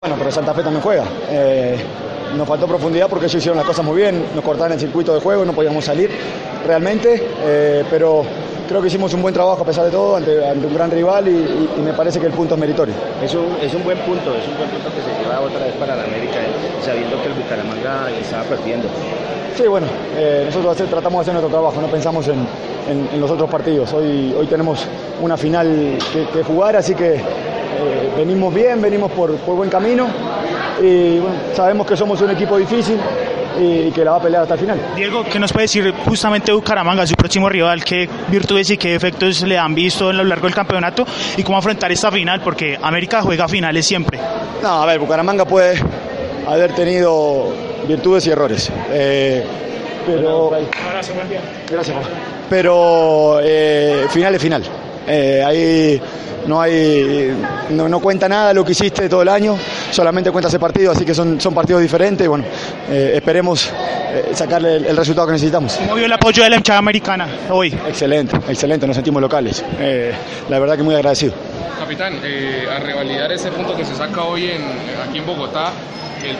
Bueno, pero Santa Fe también juega. Eh, nos faltó profundidad porque ellos hicieron las cosas muy bien, nos cortaron el circuito de juego, no podíamos salir realmente, eh, pero creo que hicimos un buen trabajo a pesar de todo ante, ante un gran rival y, y- y me parece que el punto es meritorio. Es un, es un buen punto, es un buen punto que se lleva otra vez para la América, eh, sabiendo que el Bucaramanga estaba perdiendo. Sí, bueno, nosotros hacer- tratamos de hacer nuestro trabajo, no pensamos en, en- en los otros partidos. Hoy, hoy tenemos una final que, que jugar, así que eh, venimos bien, venimos por, por buen camino y bueno, sabemos que somos un equipo difícil y, que la va a pelear hasta el final. Diego, ¿qué nos puede decir justamente Bucaramanga, su próximo rival? ¿Qué virtudes y qué defectos le han visto a lo largo del campeonato? ¿Y cómo afrontar esta final? Porque América juega finales siempre. No, a ver, Bucaramanga puede haber tenido virtudes y errores. eh, pero, Gracias. Pero eh, final es final. Eh, ahí no hay no, no cuenta nada lo que hiciste todo el año, solamente cuenta ese partido, así que son, son partidos diferentes y bueno, eh, esperemos eh, sacarle el, el resultado que necesitamos. ¿Cómo vio el apoyo de la hinchada americana hoy? Excelente, excelente, nos sentimos locales. Eh, la verdad que muy agradecido. Capitán, eh, a revalidar ese punto que se saca hoy en, aquí en Bogotá, el